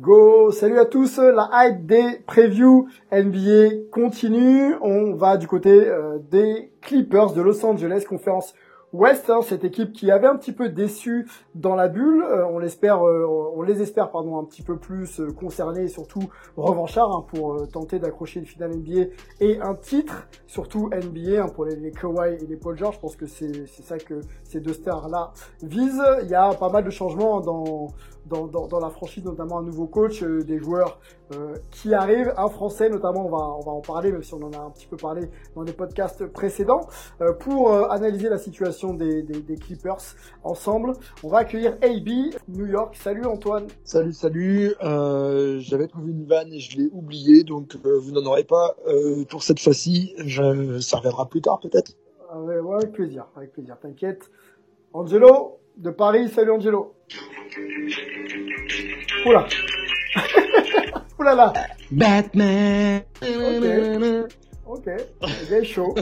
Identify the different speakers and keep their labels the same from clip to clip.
Speaker 1: Go, salut à tous, la hype des previews NBA continue. On va du côté euh, des Clippers de Los Angeles, conférence Ouest, hein, cette équipe qui avait un petit peu déçu dans la bulle. Euh, on l'espère, euh, on les espère pardon un petit peu plus euh, concernés et surtout revanchards hein, pour tenter d'accrocher une finale NBA et un titre, surtout NBA hein, pour les, les Kawhi et les Paul George. Je pense que c'est c'est ça que ces deux stars là visent. Il y a pas mal de changements dans dans, dans, dans la franchise, notamment un nouveau coach, euh, des joueurs euh, qui arrivent, un français notamment, on va, on va en parler, même si on en a un petit peu parlé dans des podcasts précédents, euh, pour analyser la situation des, des, des Clippers ensemble. On va accueillir AB New York. Salut Antoine.
Speaker 2: Salut, salut. J'avais trouvé une vanne et je l'ai oubliée, donc vous n'en aurez pas pour cette fois-ci. Je- Ça reviendra plus tard peut-être?
Speaker 1: Ah ouais, ouais, avec plaisir, avec plaisir, t'inquiète. Angelo? De Paris, salut Angelo. Oula. Oula là.
Speaker 2: Batman.
Speaker 1: Ok, il est chaud.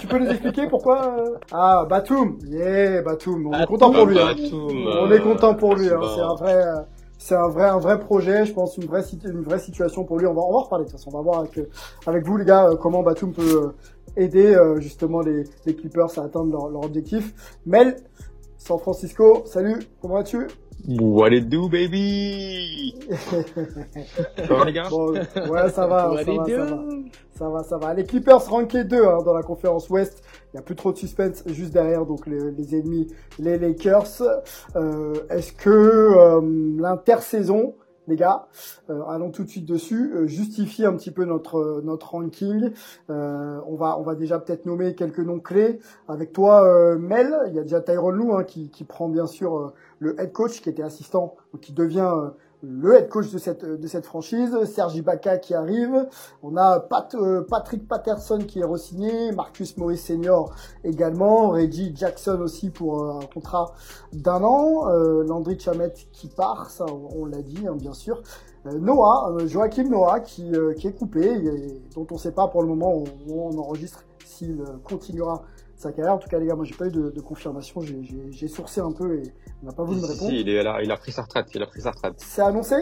Speaker 1: tu peux nous expliquer pourquoi euh Ah, Batum. Yeah, Batum. On est content pour lui. hein. On est content pour lui. Hein. C'est un vrai, euh, c'est un vrai, un vrai projet. Je pense une vraie, une vraie situation pour lui. On va, on va en reparler de toute façon. On va voir avec, euh, avec vous les gars comment Batum peut aider euh, justement les, les Clippers à atteindre leur, leur objectif. Mel, San Francisco. Salut. Comment vas-tu?
Speaker 3: What it do, baby? Ça va, les gars?
Speaker 1: Bon, ouais, ça va, ça va, ça va. Ça va, ça va. Les Clippers rankés 2 hein, dans la conférence Ouest. Il n'y a plus trop de suspense juste derrière, donc les, les ennemis, les Lakers. Euh, Est-ce que euh, l'intersaison, les gars, euh, allons tout de suite dessus, euh, justifie un petit peu notre notre ranking Euh, On va on va déjà peut-être nommer quelques noms clés. Avec toi, euh, Mel, il y a déjà Tyrone Lou hein, qui, qui prend bien sûr euh, le head coach, qui était assistant, qui devient euh, le head coach de cette de cette franchise, Sergi Ibaka qui arrive, on a Pat, euh, Patrick Patterson qui est re-signé, Marcus Morris Senior également, Reggie Jackson aussi pour un contrat d'un an, euh, Landry Chamet qui part, ça on, on l'a dit hein, bien sûr, Euh, Noah, Joachim Noah qui qui est coupé, et dont on ne sait pas pour le moment où on enregistre s'il continuera sa carrière. En tout cas les gars, moi j'ai pas eu de, de confirmation, j'ai- sourcé un peu et on n'a pas voulu me répondre.
Speaker 3: si, il, est là, il a pris sa retraite, il a pris sa retraite.
Speaker 1: C'est annoncé?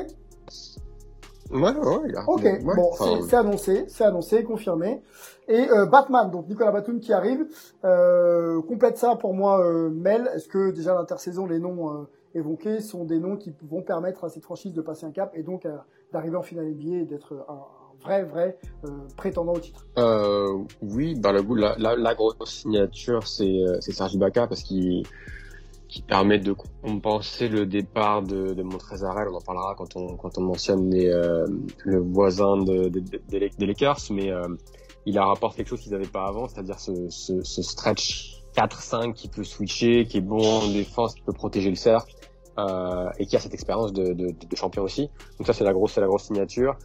Speaker 3: Ouais, ouais, il a.
Speaker 1: Ok,
Speaker 3: ouais,
Speaker 1: bon,
Speaker 3: enfin,
Speaker 1: c'est- annoncé, c'est annoncé, confirmé. Et euh, Batman, donc Nicolas Batum qui arrive, euh, complète ça pour moi, euh, Mel. Est-ce que déjà l'intersaison, les noms évoqués sont des noms qui vont permettre à cette franchise de passer un cap et donc d'arriver en finale NBA et d'être un vrai, vrai euh, prétendant au titre
Speaker 3: Euh, oui, bah, le goût, la, la, la grosse signature, c'est, euh, c'est Serge Ibaka parce qu'il, qui permet de compenser le départ de, de Montrezarel. On en parlera quand on, quand on mentionne les, euh, le voisin de, de- de- des Lakers, mais euh, il a rapporté quelque chose qu'ils n'avaient pas avant, c'est-à-dire ce, ce, ce stretch 4-5 qui peut switcher, qui est bon en défense, qui peut protéger le cercle, euh, et qui a cette expérience de, de, de champion aussi. Donc ça, c'est la grosse, c'est la grosse signature.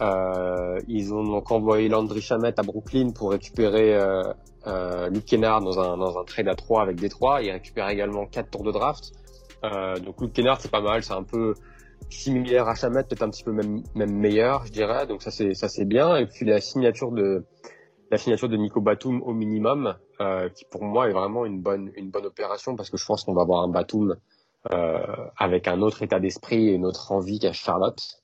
Speaker 3: Euh, ils ont donc envoyé Landry Shamet à Brooklyn pour récupérer euh, euh, Luke Kennard dans un, dans un trade à 3 avec Détroit. Ils récupèrent également 4 tours de draft. Euh, donc Luke Kennard, c'est pas mal. C'est un peu similaire à Shamet, peut-être un petit peu même, même meilleur, je dirais. Donc ça, c'est ça c'est bien. Et puis la signature de la signature de Nico Batum au minimum, euh, qui pour moi est vraiment une bonne une bonne opération parce que je pense qu'on va avoir un Batum euh, avec un autre état d'esprit et une autre envie qu'à Charlotte.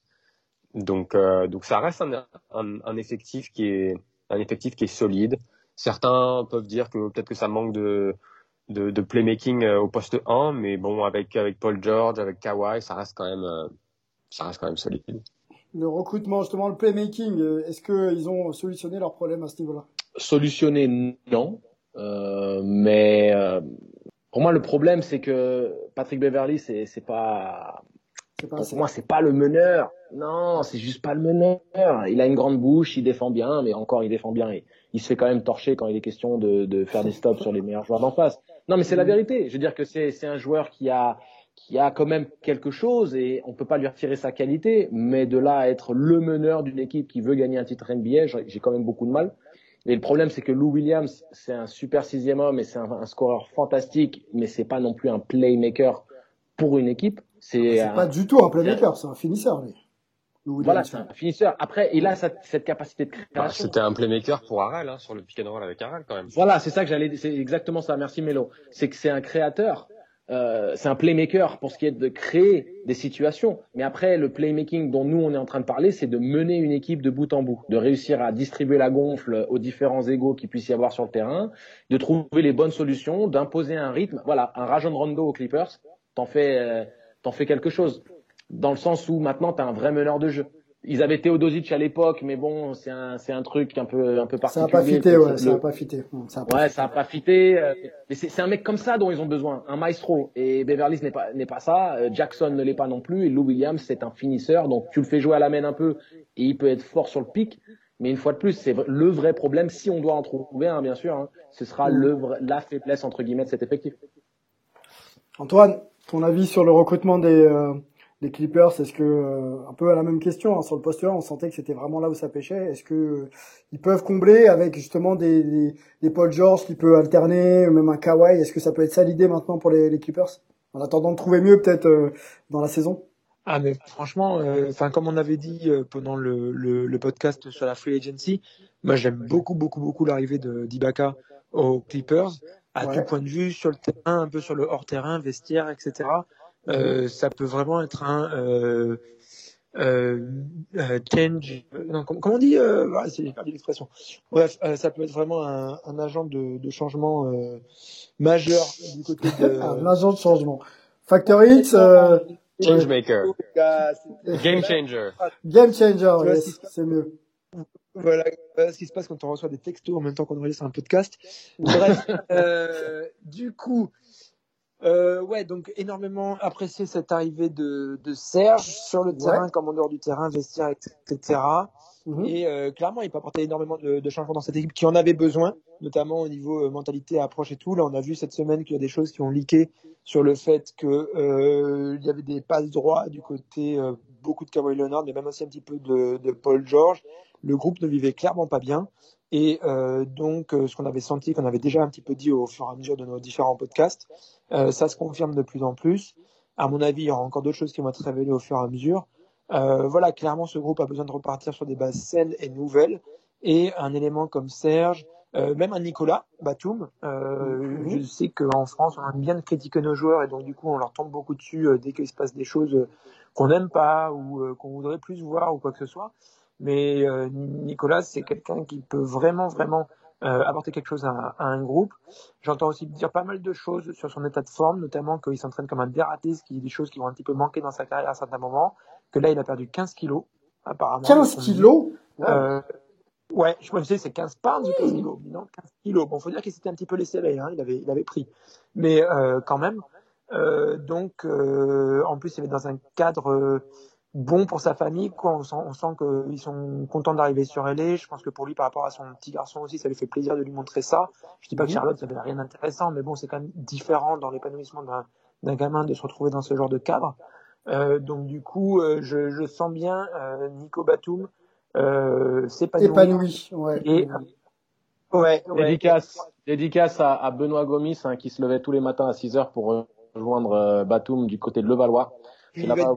Speaker 3: Donc, euh, donc ça reste un, un, un effectif qui est un effectif qui est solide. Certains peuvent dire que peut-être que ça manque de, de, de playmaking euh, au poste 1, mais bon, avec avec Paul George, avec Kawhi, ça reste quand même euh, ça reste quand même solide.
Speaker 1: Le recrutement, justement, le playmaking, est-ce qu'ils ont solutionné leurs problèmes à ce niveau-là?
Speaker 4: Solutionné, non. Euh, mais euh, pour moi, le problème, c'est que Patrick Beverly, c'est c'est pas
Speaker 1: pas
Speaker 4: pour moi, c'est pas le meneur. Non, c'est juste pas le meneur. Il a une grande bouche, il défend bien, mais encore, il défend bien. Il, il se fait quand même torcher quand il est question de, de faire des stops sur les meilleurs joueurs d'en face. Non, mais c'est la vérité. Je veux dire que c'est c'est un joueur qui a qui a quand même quelque chose et on peut pas lui retirer sa qualité, mais de là à être le meneur d'une équipe qui veut gagner un titre NBA, j'ai quand même beaucoup de mal. Et le problème, c'est que Lou Williams, c'est un super sixième homme et c'est un, un, scoreur fantastique, mais c'est pas non plus un playmaker pour une équipe.
Speaker 1: C'est pas du tout un playmaker, c'est un finisseur, lui.
Speaker 4: Voilà, c'est un finisseur. Après, il a cette, cette capacité de création. Bah,
Speaker 3: C'était un playmaker pour Arel, hein, sur le pick and roll avec Arel quand même.
Speaker 4: Voilà, c'est ça que j'allais. C'est exactement ça. Merci Melo. C'est que c'est un créateur. Euh, c'est un playmaker pour ce qui est de créer des situations. Mais après, le playmaking dont nous on est en train de parler, c'est de mener une équipe de bout en bout, de réussir à distribuer la gonfle aux différents égaux qu'il puisse y avoir sur le terrain, de trouver les bonnes solutions, d'imposer un rythme. Voilà, un Rajon Rondo aux Clippers, t'en fais, euh, t'en fais quelque chose. Dans le sens où maintenant t'as un vrai meneur de jeu. Ils avaient Teodosic à l'époque, mais bon, c'est un, c'est un truc un peu, un peu particulier.
Speaker 1: Ça a pas fité, ouais, ça a pas fité.
Speaker 4: Ça a pas ouais, fité. ça a pas fité. Mais c'est, un mec comme ça dont ils ont besoin, un maestro. Et Beverly n'est pas, n'est pas ça. Euh, Jackson ne l'est pas non plus. Et Lou Williams, c'est un finisseur. Donc tu le fais jouer à la main un peu, et il peut être fort sur le pic. Mais une fois de plus, c'est le vrai problème, si on doit en trouver un, bien sûr, hein, ce sera le, la faiblesse entre guillemets de cet effectif.
Speaker 1: Antoine, ton avis sur le recrutement des, euh, Clippers, est-ce que euh, un peu à la même question hein, sur le poste 1, on sentait que c'était vraiment là où ça pêchait. Est-ce que euh, ils peuvent combler avec justement des, des, des, Paul George qui peut alterner, même un Kawhi? Est-ce que ça peut être ça l'idée maintenant pour les, Clippers En attendant de trouver mieux peut-être dans la saison?
Speaker 2: Ah mais franchement, enfin comme on avait dit pendant le, podcast sur la free agency, moi j'aime beaucoup beaucoup beaucoup l'arrivée de d'Ibaka aux Clippers à ouais. tout point de vue sur le terrain, un peu sur le hors terrain, vestiaire, etc. Euh, ça peut vraiment être un euh, euh, change. Non, comment on dit euh, ah, J'ai perdu l'expression. Bref, ça peut être vraiment un, un agent de, de changement majeur du côté de.
Speaker 1: un agent de changement. Factor X.
Speaker 3: Changemaker. Game changer.
Speaker 1: Game changer, yes, c'est mieux.
Speaker 2: Voilà, ce qui se passe quand on reçoit des textos en même temps qu'on enregistre un podcast. Bref, euh, du coup, euh, ouais, donc énormément apprécié cette arrivée de, de Serge sur le terrain comme en dehors du terrain, vestiaire, etc. Mmh. Et euh, clairement, il peut apporter énormément de, de, changements dans cette équipe qui en avait besoin, notamment au niveau euh, mentalité, approche et tout. Là, on a vu cette semaine qu'il y a des choses qui ont leaké sur le fait que euh, il y avait des passes droits du côté euh, beaucoup de Kawhi Leonard, mais même aussi un petit peu de, de Paul George. Le groupe ne vivait clairement pas bien. Et euh, donc, euh, ce qu'on avait senti, qu'on avait déjà un petit peu dit au fur et à mesure de nos différents podcasts, euh, ça se confirme de plus en plus. À mon avis, il y aura encore d'autres choses qui vont être révélées au fur et à mesure. Euh, voilà, clairement, ce groupe a besoin de repartir sur des bases saines et nouvelles. Et un élément comme Serge, euh, même un Nicolas Batum, mmh. je sais qu'en France, on aime bien critiquer nos joueurs et donc du coup, on leur tombe beaucoup dessus dès qu'il se passe des choses qu'on n'aime pas ou qu'on voudrait plus voir ou quoi que ce soit. Mais euh, Nicolas, c'est quelqu'un qui peut vraiment, vraiment euh, apporter quelque chose à, à un groupe. J'entends aussi dire pas mal de choses sur son état de forme, notamment qu'il s'entraîne comme un dératé, qui est des choses qui vont un petit peu manquer dans sa carrière à certains moments. Que là, il a perdu 15 kilos, apparemment.
Speaker 1: 15 kilos
Speaker 2: euh, Ouais, je me disais c'est 15 pounds ou 15 kilos. Non, 15 kilos. Bon, faut dire qu'il s'était un petit peu laissé aller, hein, il avait, il avait pris. Mais euh, quand même. Euh, donc, euh, en plus, il est dans un cadre bon pour sa famille. Quoi. On sent, on sent qu'ils sont contents d'arriver sur LA. Je pense que pour lui, par rapport à son petit garçon aussi, ça lui fait plaisir de lui montrer ça. Je dis pas que Charlotte, ça n'avait rien d'intéressant, mais bon, c'est quand même différent dans l'épanouissement d'un gamin de se retrouver dans ce genre de cadre. Euh, donc du coup, euh, je, je, sens bien euh, Nico Batum euh, s'épanouir.
Speaker 1: Épanoui, ouais.
Speaker 2: Et, ouais, ouais.
Speaker 4: Dédicace, dédicace à, à Benoît Gomis hein, qui se levait tous les matins à 6 heures pour rejoindre Batum du côté de Levallois. C'est là-bas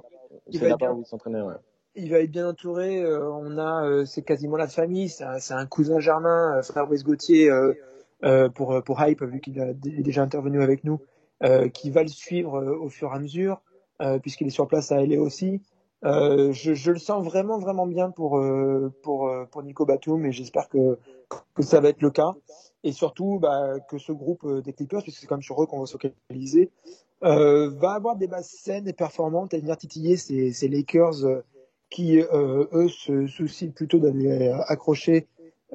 Speaker 4: c'est là-bas où il s'entraînait, ouais.
Speaker 2: Il va être bien entouré. Euh, on a, euh, c'est quasiment la famille. C'est un, un, cousin germain, euh, Fabrice Gauthier, pour pour Hype, vu qu'il est déjà intervenu avec nous, qui va le suivre au fur et à mesure, puisqu'il est sur place à LA aussi. Je, je, le sens vraiment vraiment bien pour pour pour Nico Batum et j'espère que que ça va être le cas et surtout bah, que ce groupe des Clippers, puisque c'est quand même sur eux qu'on va se focaliser, va avoir des bases saines et performantes et venir titiller ces, ces Lakers euh, qui, euh, eux, se soucient plutôt d'aller accrocher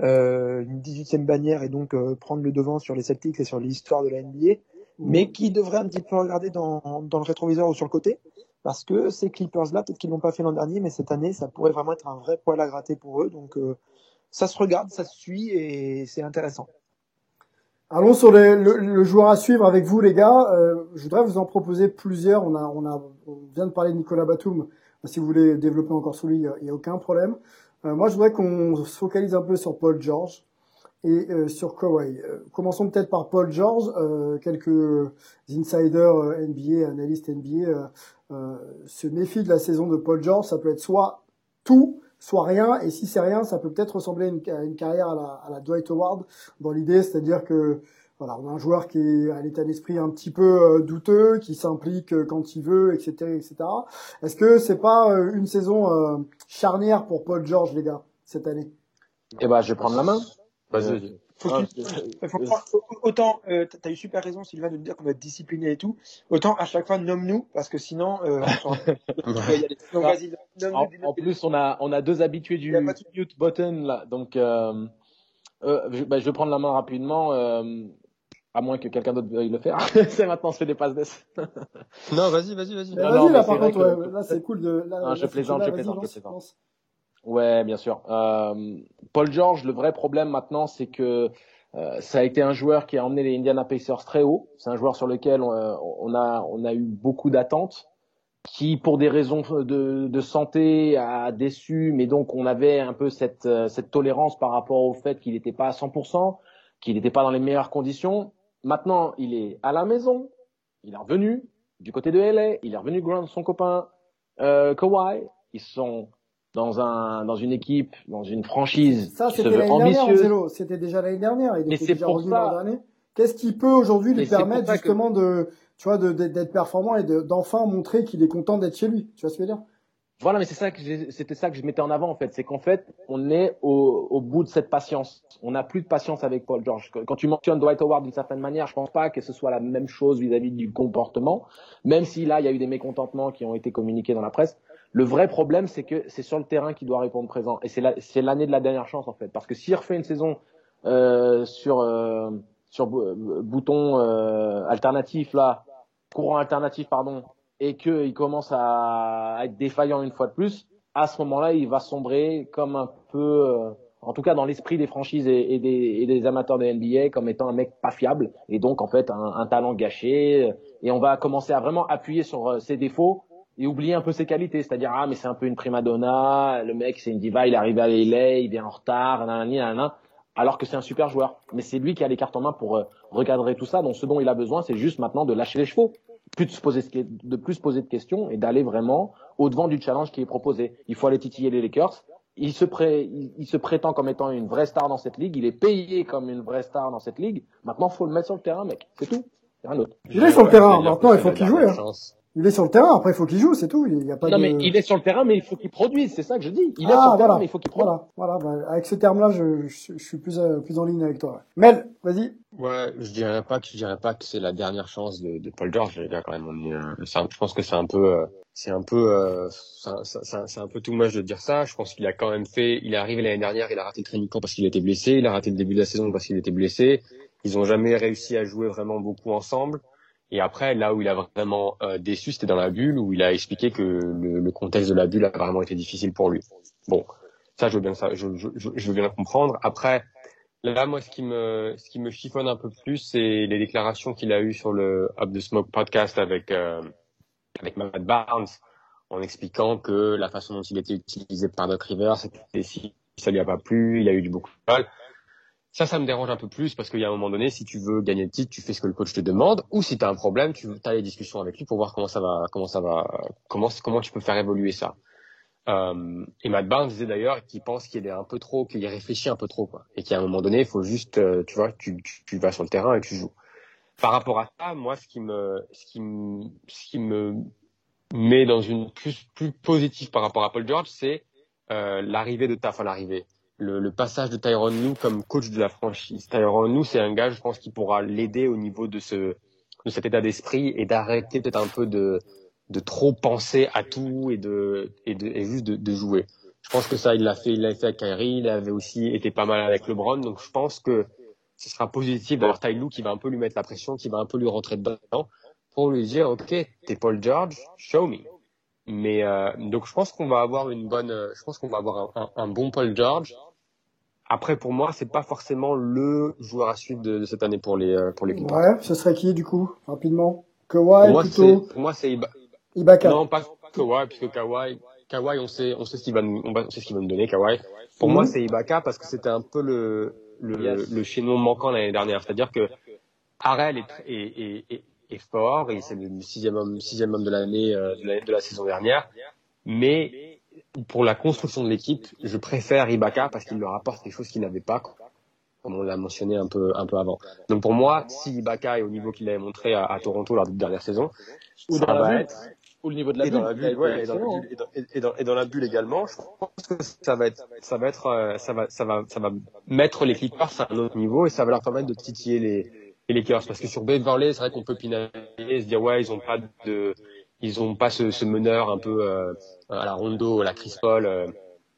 Speaker 2: euh, une 18e bannière et donc euh, prendre le devant sur les Celtics et sur l'histoire de la NBA, mais qui devrait un petit peu regarder dans, dans le rétroviseur ou sur le côté, parce que ces Clippers-là, peut-être qu'ils l'ont pas fait l'an dernier, mais cette année, ça pourrait vraiment être un vrai poil à gratter pour eux. Donc euh, ça se regarde, ça se suit et c'est intéressant.
Speaker 1: Allons sur le, joueur à suivre avec vous, les gars. Euh, je voudrais vous en proposer plusieurs. On, a, on, a, on vient de parler de Nicolas Batum. Si vous voulez développer encore sur lui, il n'y a, aucun problème. Euh, moi, je voudrais qu'on se focalise un peu sur Paul George et euh, sur Kawhi. Euh, commençons peut-être par Paul George. Quelques insiders NBA, analystes NBA, se méfient de la saison de Paul George. Ça peut être soit tout, soit rien. Et si c'est rien, ça peut peut-être ressembler à une, à une carrière à la, à la Dwight Howard dans l'idée, c'est-à-dire que voilà, on a un joueur qui est à l'état d'esprit un petit peu euh, douteux, qui s'implique euh, quand il veut, etc., etc. Est-ce que c'est pas euh, une saison euh, charnière pour Paul George, les gars, cette année?
Speaker 4: Eh ben, je vais prendre la main.
Speaker 3: Vas-y,
Speaker 4: Euh,
Speaker 3: vas-y.
Speaker 2: Faut
Speaker 4: Ah,
Speaker 2: faut autant, euh, t'as eu super raison, Sylvain, de dire qu'on va être discipliné et tout. Autant à chaque fois, nomme-nous, parce que sinon, euh, on s'en- on va y aller. Donc, vas-y, nomme-nous.
Speaker 4: En, plus, on a, on a deux habitués du mute button là, donc euh, euh, je, bah, je vais prendre la main rapidement, euh, à moins que quelqu'un d'autre veuille le faire. c'est maintenant, on se fait des passes d'ess.
Speaker 3: Non, vas-y, vas-y, vas-y.
Speaker 1: Vas-y,
Speaker 4: non,
Speaker 1: là, par contre, ouais, là, c'est cool de. Là,
Speaker 4: Non,
Speaker 1: là,
Speaker 4: je plaisante, je plaisante, je plaisante. Ouais, bien sûr. Euh, Paul George, le vrai problème maintenant, c'est que euh, ça a été un joueur qui a emmené les Indiana Pacers très haut. C'est un joueur sur lequel euh, on a, on a eu beaucoup d'attentes, qui, pour des raisons de, de santé, a déçu. Mais donc, on avait un peu cette, euh, cette tolérance par rapport au fait qu'il n'était pas à 100%, qu'il n'était pas dans les meilleures conditions. Maintenant, il est à la maison. Il est revenu du côté de LA. Il est revenu grand son copain euh, Kawhi. Ils sont dans un dans une équipe, dans une franchise
Speaker 1: Ça,
Speaker 4: qui se
Speaker 1: c'était
Speaker 4: veut
Speaker 1: l'année dernière,
Speaker 4: ambitieuse.
Speaker 1: C'était déjà l'année dernière. Il
Speaker 4: Mais c'est pour ça.
Speaker 1: Qu'est-ce qui peut aujourd'hui lui permettre
Speaker 4: que-
Speaker 1: justement de, tu vois, d'être performant et de- d'enfin montrer qu'il est content d'être chez lui? Tu vois ce que je veux dire?
Speaker 4: Voilà, mais c'est ça que c'était ça que je mettais en avant en fait, c'est qu'en fait, on est au, au bout de cette patience. On n'a plus de patience avec Paul George. Quand tu mentionnes Dwight Howard d'une certaine manière, je pense pas que ce soit la même chose vis-à-vis du comportement, même si là il y a eu des mécontentements qui ont été communiqués dans la presse. Le vrai problème, c'est que c'est sur le terrain qu'il doit répondre présent, et c'est la- c'est l'année de la dernière chance en fait, parce que s'il refait une saison euh, sur euh, sur euh, bouton euh, alternatif là, courant alternatif pardon, et qu'il commence à, être défaillant une fois de plus, à ce moment-là, il va sombrer comme un peu, euh, en tout cas dans l'esprit des franchises et, des, des amateurs de NBA, comme étant un mec pas fiable, et donc en fait un, un talent gâché. Et on va commencer à vraiment appuyer sur euh, ses défauts et oublier un peu ses qualités, c'est-à-dire ah mais c'est un peu une prima donna, le mec c'est une diva, il est arrivé à LA, il vient en retard, nanani, nanana, alors que c'est un super joueur. Mais c'est lui qui a les cartes en main pour euh, recadrer tout ça. Donc ce dont il a besoin, c'est juste maintenant de lâcher les chevaux plus de se poser de plus se poser de questions et d'aller vraiment au devant du challenge qui est proposé. Il faut aller titiller les Lakers. Il se, pré, il, il se prétend comme étant une vraie star dans cette ligue. Il est payé comme une vraie star dans cette ligue. Maintenant, faut le mettre sur le terrain, mec. C'est tout. Rien d'autre.
Speaker 1: Il est sur le terrain. Maintenant, il faut qu'il joue. Il est sur le terrain. Après, il faut qu'il joue. C'est tout. Il n'y a pas
Speaker 4: Non,
Speaker 1: de.
Speaker 4: mais il est sur le terrain, mais il faut qu'il produise. C'est ça que je dis. Il est
Speaker 1: ah,
Speaker 4: sur le terrain, mais il faut qu'il produise.
Speaker 1: Voilà, voilà. Bah, avec ce terme-là, je, je, je suis plus, euh, plus en ligne avec toi. Mel, vas-y.
Speaker 3: Ouais, je dirais pas que je dirais pas que c'est la dernière chance de, de Paul George. Les gars, quand même, on est, euh, un- je pense que c'est un peu, euh, c'est un peu, euh, c'est un- un peu tout moche de dire ça. Je pense qu'il a quand même fait. Il est arrivé l'année dernière, il a raté le training camp parce qu'il était blessé. Il a raté le début de la saison parce qu'il était blessé. Ils ont jamais réussi à jouer vraiment beaucoup ensemble. Et après, là où il a vraiment euh, déçu, c'était dans la bulle, où il a expliqué que le, le contexte de la bulle a vraiment été difficile pour lui. Bon, ça, je veux bien ça, je, je, je, veux bien comprendre. Après, là, moi, ce qui me, ce qui me chiffonne un peu plus, c'est les déclarations qu'il a eues sur le Up the Smoke podcast avec euh, avec Matt Barnes, en expliquant que la façon dont il était utilisé par Doc Rivers, c'était si ça lui a pas plu, il a eu du beaucoup mal. Ça, ça me dérange un peu plus parce qu'il y a un moment donné, si tu veux gagner le titre, tu fais ce que le coach te demande, ou si tu as un problème, tu as les discussions avec lui pour voir comment ça va, comment ça va, comment tu peux faire évoluer ça. Euh, et Matt Barnes disait d'ailleurs qu'il pense qu'il est un peu trop, qu'il réfléchit un peu trop, et qu'à un moment donné, il faut juste, euh, tu vois, tu, vas sur le terrain et tu joues. Par rapport à ça, moi, ce qui me, ce qui me, ce qui me met dans une plus plus positive par rapport à Paul George, c'est euh, l'arrivée de ta, enfin l'arrivée, le, le passage de Tyron Lue comme coach de la franchise. Tyron Lue, c'est un gars, je pense, qui pourra l'aider au niveau de ce, de cet état d'esprit et d'arrêter peut-être un peu de, de trop penser à tout et de, et de, et juste de, de jouer. Je pense que ça, il l'a fait, il l'a fait avec Kyrie, il avait aussi été pas mal avec LeBron, donc je pense que ce sera positif d'avoir Ty Lue qui va un peu lui mettre la pression, qui va un peu lui rentrer dedans pour lui dire, ok, t'es Paul George, show me. Mais euh, donc je pense qu'on va avoir une bonne, je pense qu'on va avoir un, un, bon Paul George. Après pour moi c'est pas forcément le joueur à suivre de, de cette année pour les euh, pour les Clippers.
Speaker 1: Ouais, ce serait qui du coup rapidement? Kawhi
Speaker 3: pour
Speaker 1: plutôt?
Speaker 3: Moi, pour moi c'est Iba...
Speaker 1: Ibaka.
Speaker 3: Non pas Kawhi puisque Kawhi Kawhi on sait on sait ce qu'il va nous, on sait ce qu'il va nous donner Kawhi. Pour moi c'est Ibaka parce que c'était un peu le le,
Speaker 4: Yes.
Speaker 3: le chaînon manquant l'année dernière. C'est-à-dire que Harrell est, est, est, est, est fort, et c'est le sixième homme, sixième homme de l'année euh, de, la, de la saison dernière. Mais pour la construction de l'équipe, je préfère Ibaka parce qu'il leur apporte quelque chose qu'il n'avait pas, comme on l'a mentionné un peu, un peu avant. Donc pour moi, si Ibaka est au niveau qu'il avait montré à, à Toronto lors de la dernière saison,
Speaker 4: Ou dans la
Speaker 3: va
Speaker 4: bulle.
Speaker 3: être
Speaker 4: Ou le niveau de la
Speaker 3: et dans
Speaker 4: bulle.
Speaker 3: la
Speaker 4: il a
Speaker 3: bulle,
Speaker 4: été
Speaker 3: ouais, et dans la bulle, et dans, et dans- et dans la bulle également, je pense que ça va être, ça va être, euh, ça va, ça va, ça va mettre les Clippers à un autre niveau et ça va leur permettre de titiller les, les Lakers parce que sur Beverly, c'est vrai qu'on peut pinailler et se dire ouais, ils ont pas de, ils ont pas ce, ce meneur un peu euh, à la Rondo, à la Chris Paul, euh,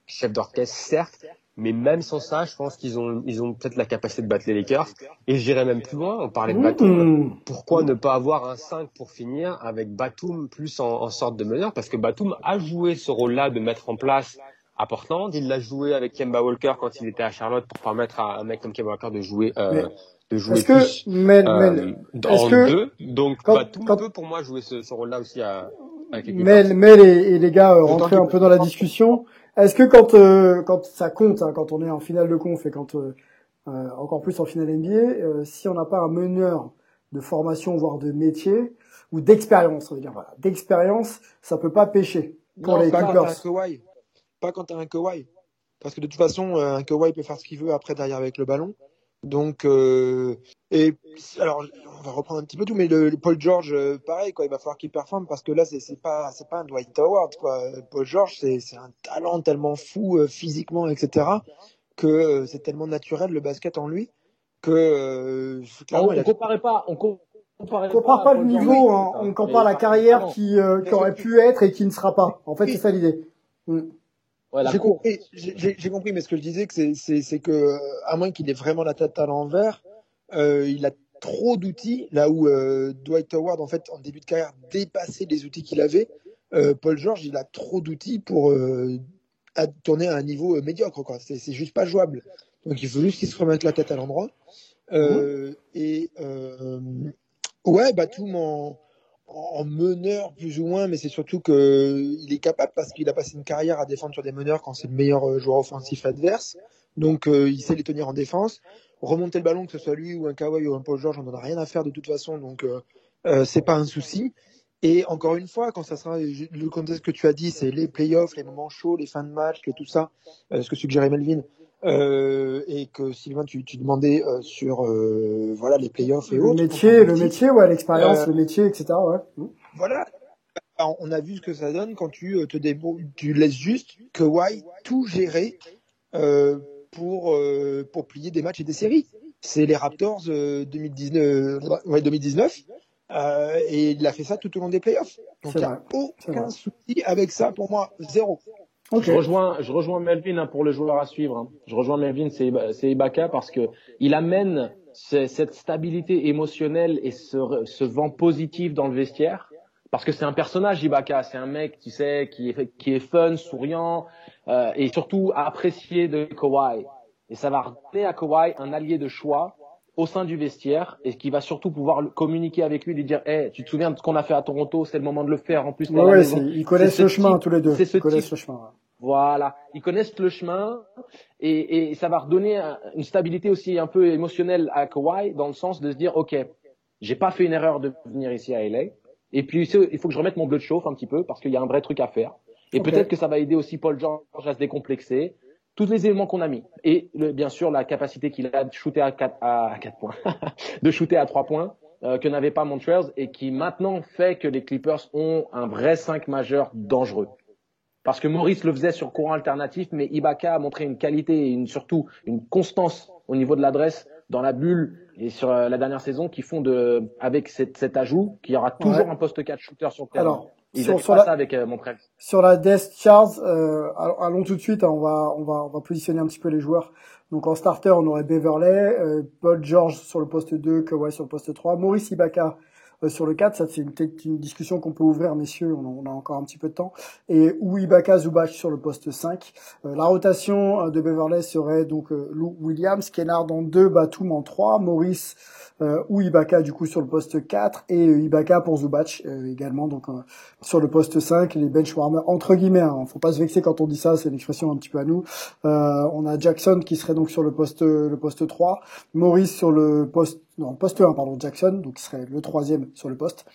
Speaker 3: chef d'orchestre certes, mais même sans ça, je pense qu'ils ont, ils ont peut-être la capacité de battre les Lakers et j'irais même plus loin. On parlait de Batum pourquoi ne pas avoir un 5 pour finir avec Batum plus en, en sorte de meneur? Parce que Batum a joué ce rôle-là de mettre en place à Portland. Il l'a joué avec Kemba Walker quand il était à Charlotte pour permettre à un mec comme Kemba Walker de jouer, euh, de jouer
Speaker 1: Est-ce que
Speaker 3: plus
Speaker 1: Mel,
Speaker 3: euh,
Speaker 1: Mel,
Speaker 3: dans
Speaker 1: est-ce que-
Speaker 3: deux. Donc
Speaker 1: quand-
Speaker 3: Batum
Speaker 1: quand-
Speaker 3: peut pour moi jouer ce, ce rôle-là aussi à, avec les
Speaker 1: Mel. Mel et, et les gars euh,
Speaker 3: que-
Speaker 1: un peu dans la discussion. Est-ce que quand euh, quand ça compte, hein, quand on est en finale de conf et quand euh, euh, encore plus en finale NBA, euh, si on n'a pas un meneur de formation voire de métier ou d'expérience, on va dire voilà, d'expérience, ça peut pas pêcher pour
Speaker 2: Non,
Speaker 1: les
Speaker 2: pas quand t'as un
Speaker 1: Clippers.
Speaker 2: Kawhi. Pas quand t'as un Kawhi. Parce que de toute façon, euh, un Kawhi peut faire ce qu'il veut après derrière avec le ballon. Donc, euh, et alors, on va reprendre un petit peu tout, mais le, le Paul George, euh, pareil, quoi, il va falloir qu'il performe parce que là, c'est c'est pas, c'est pas un Dwight Howard, quoi. Paul George, c'est c'est un talent tellement fou euh, physiquement, etc., que euh, c'est tellement naturel le basket en lui que euh,
Speaker 4: On,
Speaker 2: il
Speaker 4: on
Speaker 2: a
Speaker 4: comparait pas, on comparait
Speaker 1: compare pas le niveau, hein, on compare la carrière qui, euh, qui aurait pu être et qui ne sera pas. En fait, c'est ça l'idée. Mm.
Speaker 4: Ouais,
Speaker 2: J'ai compris, compris, mais ce que je disais, c'est- que à moins qu'il ait vraiment la tête à l'envers, euh, il a trop d'outils. Là où euh, Dwight Howard, en fait, en début de carrière, dépassait les outils qu'il avait, euh, Paul George, il a trop d'outils pour à- tourner à un niveau médiocre. quoi. C'est juste pas jouable. Donc il faut juste qu'il se remette la tête à l'endroit. Et ouais, Batum en, en meneur plus ou moins, mais c'est surtout que il est capable parce qu'il a passé une carrière à défendre sur des meneurs quand c'est le meilleur euh, joueur offensif adverse. Donc euh, il sait les tenir en défense. Remonter le ballon, que ce soit lui ou un Kawhi ou un Paul George, on n'en a rien à faire de toute façon, donc euh, euh, c'est pas un souci. Et encore une fois, quand ça sera le contexte que tu as dit, c'est les playoffs, les moments chauds, les fins de match, tout ça, euh, ce que suggérait Melvin, euh, et que Sylvain, tu, tu demandais euh, sur euh, voilà les playoffs et
Speaker 1: Le
Speaker 2: autres.
Speaker 1: métier, le métier, ouais, l'expérience,
Speaker 2: Euh,
Speaker 1: le métier, etc. Ouais. Mm.
Speaker 2: voilà. Alors, on a vu ce que ça donne quand tu euh, te débrou- tu laisses juste Kawhi tout gérer euh, pour euh, pour plier des matchs et des séries. C'est les Raptors euh, 2019, euh, ouais, 2019 euh, et il a fait ça tout au long des playoffs. Donc il n'y a aucun souci avec ça pour moi, zéro.
Speaker 4: Je rejoins, je rejoins Melvin hein, pour le joueur à suivre. hein. Je rejoins Melvin, c'est Iba- c'est Ibaka parce que il amène ce- cette stabilité émotionnelle et ce, vent positif dans le vestiaire. Parce que c'est un personnage Ibaka, c'est un mec, tu sais, qui est, qui est fun, souriant euh, et surtout apprécié de Kawhi. Et ça va redonner à Kawhi un allié de choix au sein du vestiaire et qui va surtout pouvoir communiquer avec lui, lui dire, hey, tu te souviens de ce qu'on a fait à Toronto, c'est le moment de le faire. En plus,
Speaker 1: Ouais, ils connaissent le chemin
Speaker 4: type-
Speaker 1: tous les deux.
Speaker 4: c'est ce
Speaker 1: Ils connaissent le chemin.
Speaker 4: voilà, ils connaissent le chemin et, et ça va redonner un- une stabilité aussi un peu émotionnelle à Kawhi dans le sens de se dire ok, j'ai pas fait une erreur de venir ici à LA et puis il faut que je remette mon bleu de chauffe un petit peu parce qu'il y a un vrai truc à faire et peut-être que ça va aider aussi Paul George à se décomplexer. Tous les éléments qu'on a mis et le- bien sûr la capacité qu'il a de shooter à 4 à, à quatre points, de shooter à 3 points euh, que n'avait pas Montrezl et qui maintenant fait que les Clippers ont un vrai 5 majeur dangereux. Parce que Maurice le faisait sur courant alternatif, mais Ibaka a montré une qualité et une, surtout une constance au niveau de l'adresse dans la bulle et sur euh, la dernière saison qui font de, avec cet, cet ajout, qu'il y aura toujours
Speaker 1: Ouais.
Speaker 4: un poste 4 shooter sur le terrain.
Speaker 1: Alors,
Speaker 4: Ils
Speaker 1: sur,
Speaker 4: avaient
Speaker 1: sur
Speaker 4: pas
Speaker 1: la,
Speaker 4: ça avec euh, Montréal.
Speaker 1: sur la Death Charts, euh, allons, allons tout de suite, hein, on va, on va, on va positionner un petit peu les joueurs. Donc en starter, on aurait Beverley, euh, Paul George sur le poste 2, Kawhi sur le poste 3, Maurice Ibaka euh, sur le 4, ça c'est peut-être une discussion qu'on peut ouvrir, messieurs, on a, on a encore un petit peu de temps. Et ou Ibaka Zubac sur le poste 5. Euh, la rotation euh, de Beverley serait donc euh, Lou Williams, Kennard en 2, Batum en 3, Maurice ou Ibaka du coup sur le poste 4 et Ibaka pour Zubac également donc sur le poste 5 les benchwarmers entre guillemets hein, faut pas se vexer quand on dit ça c'est une expression un petit peu à nous on a Jackson qui serait donc sur le poste le poste 3 Maurice sur le poste non poste 1 pardon Jackson donc qui serait le troisième sur le poste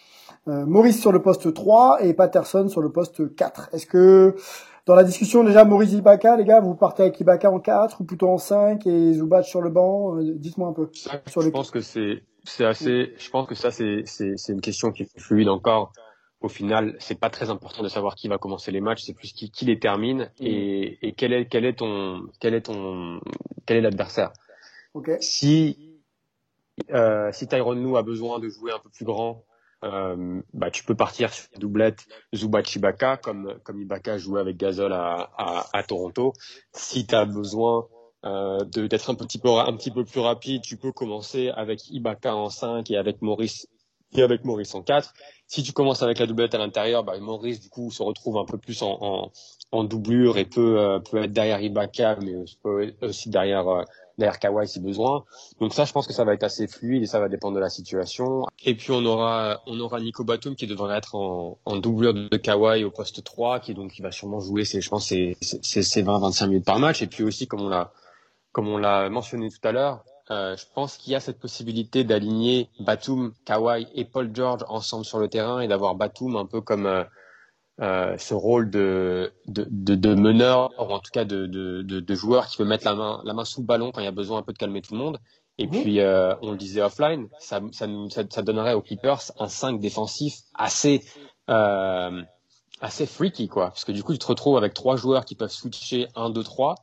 Speaker 1: euh, Maurice sur le poste 3 et Patterson sur le poste 4 est-ce que dans la discussion déjà Maurice Ibaka les gars vous partez avec Ibaka en 4 ou plutôt en 5 et Zubac sur le banc Euh, dites-moi un peu
Speaker 3: Ça,
Speaker 1: sur
Speaker 3: je
Speaker 1: les
Speaker 3: pense que c'est c'est assez. Je pense que ça c'est c'est c'est une question qui est fluide encore. Au final, c'est pas très important de savoir qui va commencer les matchs, c'est plus qui, qui les termine et, et quel est quel est ton quel est ton quel est l'adversaire.
Speaker 1: ok
Speaker 3: Si euh, si Tyronn Lue a besoin de jouer un peu plus grand, euh, bah tu peux partir sur une doublette Zubac Ibaka comme comme Ibaka jouait avec Gasol à à, à Toronto. Si tu as besoin euh, d'être un petit peu un petit peu plus rapide, tu peux commencer avec Ibaka en 5 et avec Maurice et avec Maurice en 4. Si tu commences avec la doublette à l'intérieur, bah, Maurice du coup se retrouve un peu plus en, en, en doublure et peut euh, peut être derrière Ibaka, mais aussi derrière euh, derrière Kawhi si besoin. Donc ça, je pense que ça va être assez fluide et ça va dépendre de la situation. Et puis on aura on aura Nico Batum qui devrait être en, en doublure de Kawhi au poste 3, qui donc qui va sûrement jouer, c'est je pense c'est c'est 20-25 minutes par match. Et puis aussi comme on l'a comme on l'a mentionné tout à l'heure, euh, je pense qu'il y a cette possibilité d'aligner Batum, Kawhi et Paul George ensemble sur le terrain et d'avoir Batum un peu comme euh, euh, ce rôle de, de, de, de meneur, ou en tout cas de, de, de, de joueur qui peut mettre la main, la main sous le ballon quand il y a besoin un peu de calmer tout le monde. Et puis, euh, on le disait offline, ça, ça, nous- ça, donnerait aux Clippers un 5 défensif assez, euh, assez freaky, quoi. Parce que du coup, tu te retrouves avec trois joueurs qui peuvent switcher 1, 2, 3.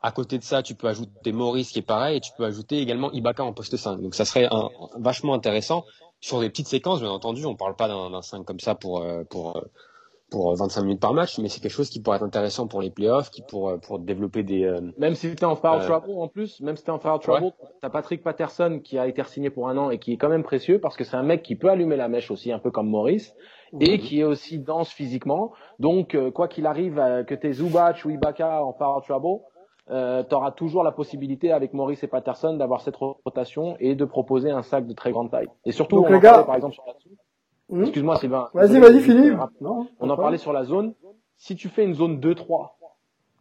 Speaker 3: À côté de ça, tu peux ajouter Maurice qui est pareil et tu peux ajouter également Ibaka en poste 5. Donc ça serait un, vachement intéressant sur des petites séquences, bien entendu. On parle pas d'un d'un 5 comme ça pour, euh, pour, euh, pour 25 minutes par match, mais c'est quelque chose qui pourrait être intéressant pour les playoffs, qui pour, euh, pour développer des, euh,
Speaker 4: Même si t'es en foul
Speaker 3: Euh,
Speaker 4: trouble en plus, même si t'es en foul trouble, t'as Patrick Patterson qui a été signé pour un an et qui est quand même précieux parce que c'est un mec qui peut allumer la mèche aussi, un peu comme Maurice, et qui est aussi dense physiquement. Donc, euh, quoi qu'il arrive, euh, que t'es Zubac ou Ibaka en foul trouble, euh, t'auras toujours la possibilité avec Maurice et Patterson d'avoir cette rotation et de proposer un sac de très grande taille. Et surtout,
Speaker 1: Donc,
Speaker 4: on
Speaker 1: les gars-
Speaker 4: par exemple sur la
Speaker 1: Hmm
Speaker 4: Excuse-moi Sylvain.
Speaker 1: Vas-y, vas-y,
Speaker 4: rappeler.
Speaker 1: Non,
Speaker 4: On en parlait sur la zone. Si tu fais une zone 2-3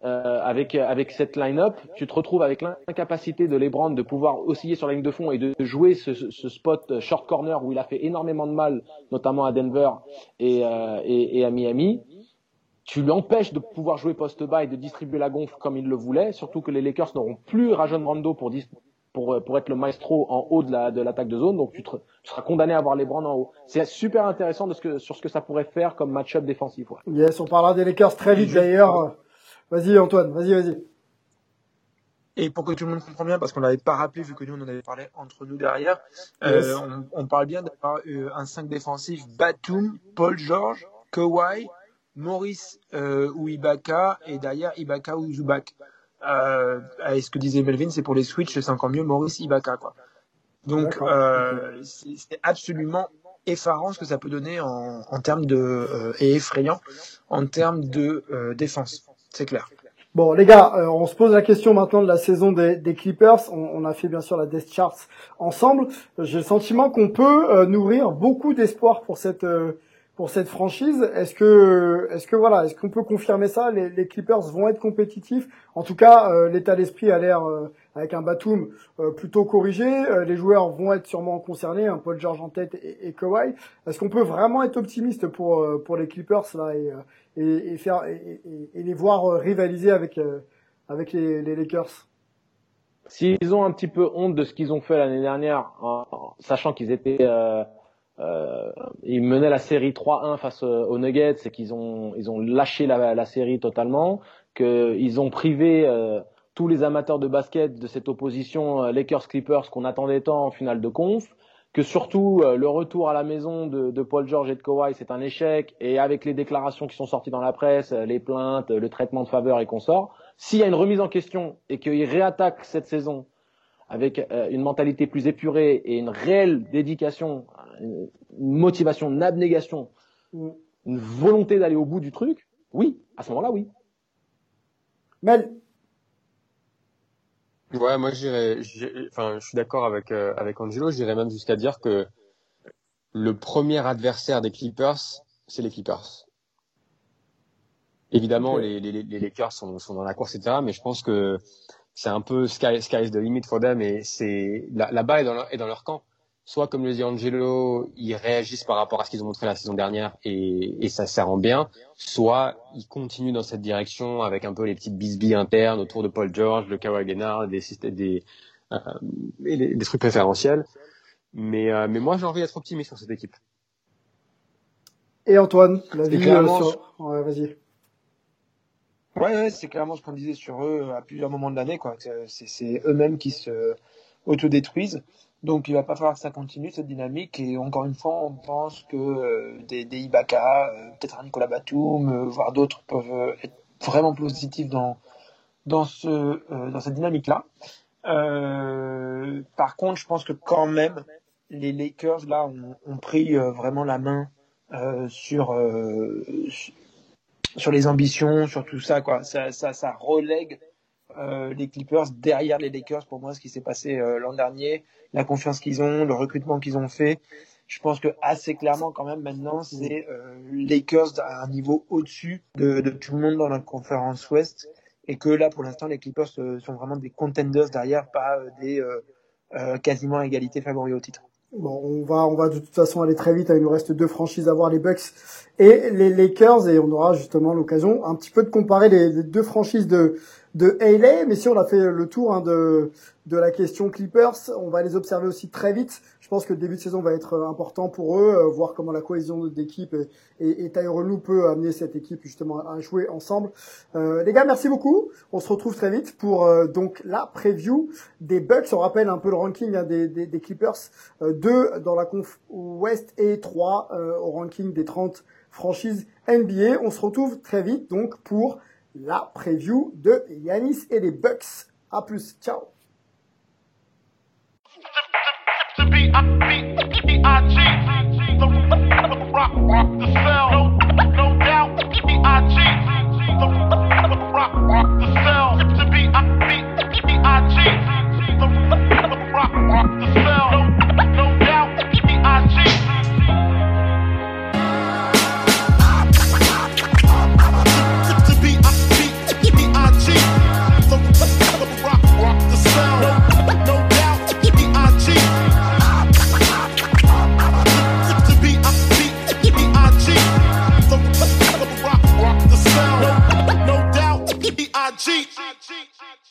Speaker 4: euh, avec avec cette line-up, tu te retrouves avec l'incapacité de LeBron de pouvoir osciller sur la ligne de fond et de jouer ce, ce- spot short corner où il a fait énormément de mal, notamment à Denver et, euh, et, et à Miami. Tu l'empêches de pouvoir jouer poste bas et de distribuer la gonfle comme il le voulait, surtout que les Lakers n'auront plus Rajon Rondo pour, dis- pour, pour être le maestro en haut de la de l'attaque de zone, donc tu, te- tu seras condamné à avoir les LeBron en haut. C'est super intéressant de ce que, sur ce que ça pourrait faire comme match-up défensif. Ouais.
Speaker 1: Yes, on parlera des Lakers très vite d'ailleurs. Vas-y Antoine, vas-y, vas-y.
Speaker 2: Et pour que tout le monde comprenne bien, parce qu'on l'avait pas rappelé vu que nous on en avait parlé entre nous derrière,
Speaker 1: Yes.
Speaker 2: euh, on, on parle bien d'avoir euh, un 5 défensif Batum, Paul George, Kawhi, Maurice euh, ou Ibaka et derrière Ibaka ou Zubac. Euh, et ce que disait Melvin, c'est pour les switches, c'est encore mieux Maurice Ibaka quoi. Donc euh, c'est c'est absolument effarant ce que ça peut donner en, en termes de euh, et effrayant en termes de euh, défense, c'est clair.
Speaker 1: Bon les gars, euh, on se pose la question maintenant de la saison des, des Clippers. On, on a fait bien sûr la Death Charts ensemble. J'ai le sentiment qu'on peut euh, nourrir beaucoup d'espoir pour cette euh, pour cette franchise. Est-ce que est-ce que voilà, est-ce qu'on peut confirmer ça les, les Clippers vont être compétitifs? En tout cas, euh, l'état d'esprit a l'air euh, avec un Batum euh, plutôt corrigé. Euh, les joueurs vont être sûrement concernés, un Paul George en tête et, et Kawhi. Est-ce qu'on peut vraiment être optimiste pour euh, pour les Clippers là et, euh, et, et faire et, et- les voir rivaliser avec avec les, les Lakers?
Speaker 4: S'ils ont un petit peu honte de ce qu'ils ont fait l'année dernière, en sachant qu'ils étaient, euh, ils menaient la série 3-1 face euh, aux Nuggets et qu'ils ont, ils ont lâché la, la série totalement, qu'ils ont privé euh, tous les amateurs de basket de cette opposition euh, Lakers-Clippers qu'on attendait tant en finale de conf, que surtout euh, le retour à la maison de, de, Paul George et de Kawhi c'est un échec et avec les déclarations qui sont sorties dans la presse, euh, les plaintes, le traitement de faveur et qu'on sort, s'il y a une remise en question et qu'il réattaque cette saison avec euh, une mentalité plus épurée et une réelle dédication, une, motivation, une abnégation, une volonté d'aller au bout du truc, oui, à ce moment-là, oui.
Speaker 1: Mel,
Speaker 3: Ouais, moi j'irais, enfin, je suis d'accord avec euh, avec Angelo. J'irais même jusqu'à dire que le premier adversaire des Clippers, c'est les Clippers. Évidemment, les, les, les Lakers sont, sont dans la course, etc. Mais je pense que c'est un peu sky, sky is the limit for them et c'est là-bas est dans leur, est dans leur camp soit comme le dit Angelo, ils réagissent par rapport à ce qu'ils ont montré la saison dernière et, et ça, ça rend bien, soit ils continuent dans cette direction avec un peu les petites bisbilles internes autour de Paul George, de Kawhi Leonard, des, des, euh, des, des, trucs préférentiels. Mais, euh, mais moi j'ai envie d'être optimiste sur cette équipe.
Speaker 1: Et Antoine, la vie euh, sur... ouais, vas-y.
Speaker 2: Ouais, ouais c'est clairement ce qu'on disait sur eux à plusieurs moments de l'année. quoi. C'est eux-mêmes qui se autodétruisent. Donc il va pas falloir que ça continue cette dynamique et encore une fois on pense que euh, des, des Ibaka, euh, peut-être un Nicolas Batum, euh, voire d'autres peuvent être vraiment positifs dans dans ce dans cette dynamique là. par contre je pense que quand même les Lakers là ont, ont pris vraiment la main sur sur les ambitions, sur tout ça quoi. Ça ça, ça relègue euh, les Clippers derrière les Lakers pour moi ce qui s'est passé euh, l'an dernier, la confiance qu'ils ont, le recrutement qu'ils ont fait. Je pense que assez clairement quand même maintenant c'est euh, Lakers à un niveau au-dessus de, de, tout le monde dans la conférence Ouest et que là pour l'instant les Clippers sont vraiment des contenders derrière, pas des quasiment à égalité favoris au titre.
Speaker 1: Bon, on va, on va de toute façon aller très vite. Il nous reste deux franchises à voir, les Bucks et les Lakers, et on aura justement l'occasion un petit peu de comparer les, deux franchises de de mais si on a fait le tour hein, de, de la question Clippers, on va les observer aussi très vite. Je pense que le début de saison va être euh, important pour eux, euh, voir comment la cohésion d'équipe et, et, et Tyron peut amener cette équipe justement à jouer ensemble. Euh, les gars, merci beaucoup. On se retrouve très vite pour euh, donc la preview des Bucks. On rappelle un peu le ranking hein, des, des, des, Clippers, deux dans la conf Ouest et trois au ranking des 30 franchises NBA. On se retrouve très vite donc pour la preview de Yanis et les Bucks. A plus, ciao. D-I-G. The rock, rock, the cheat. Cheat.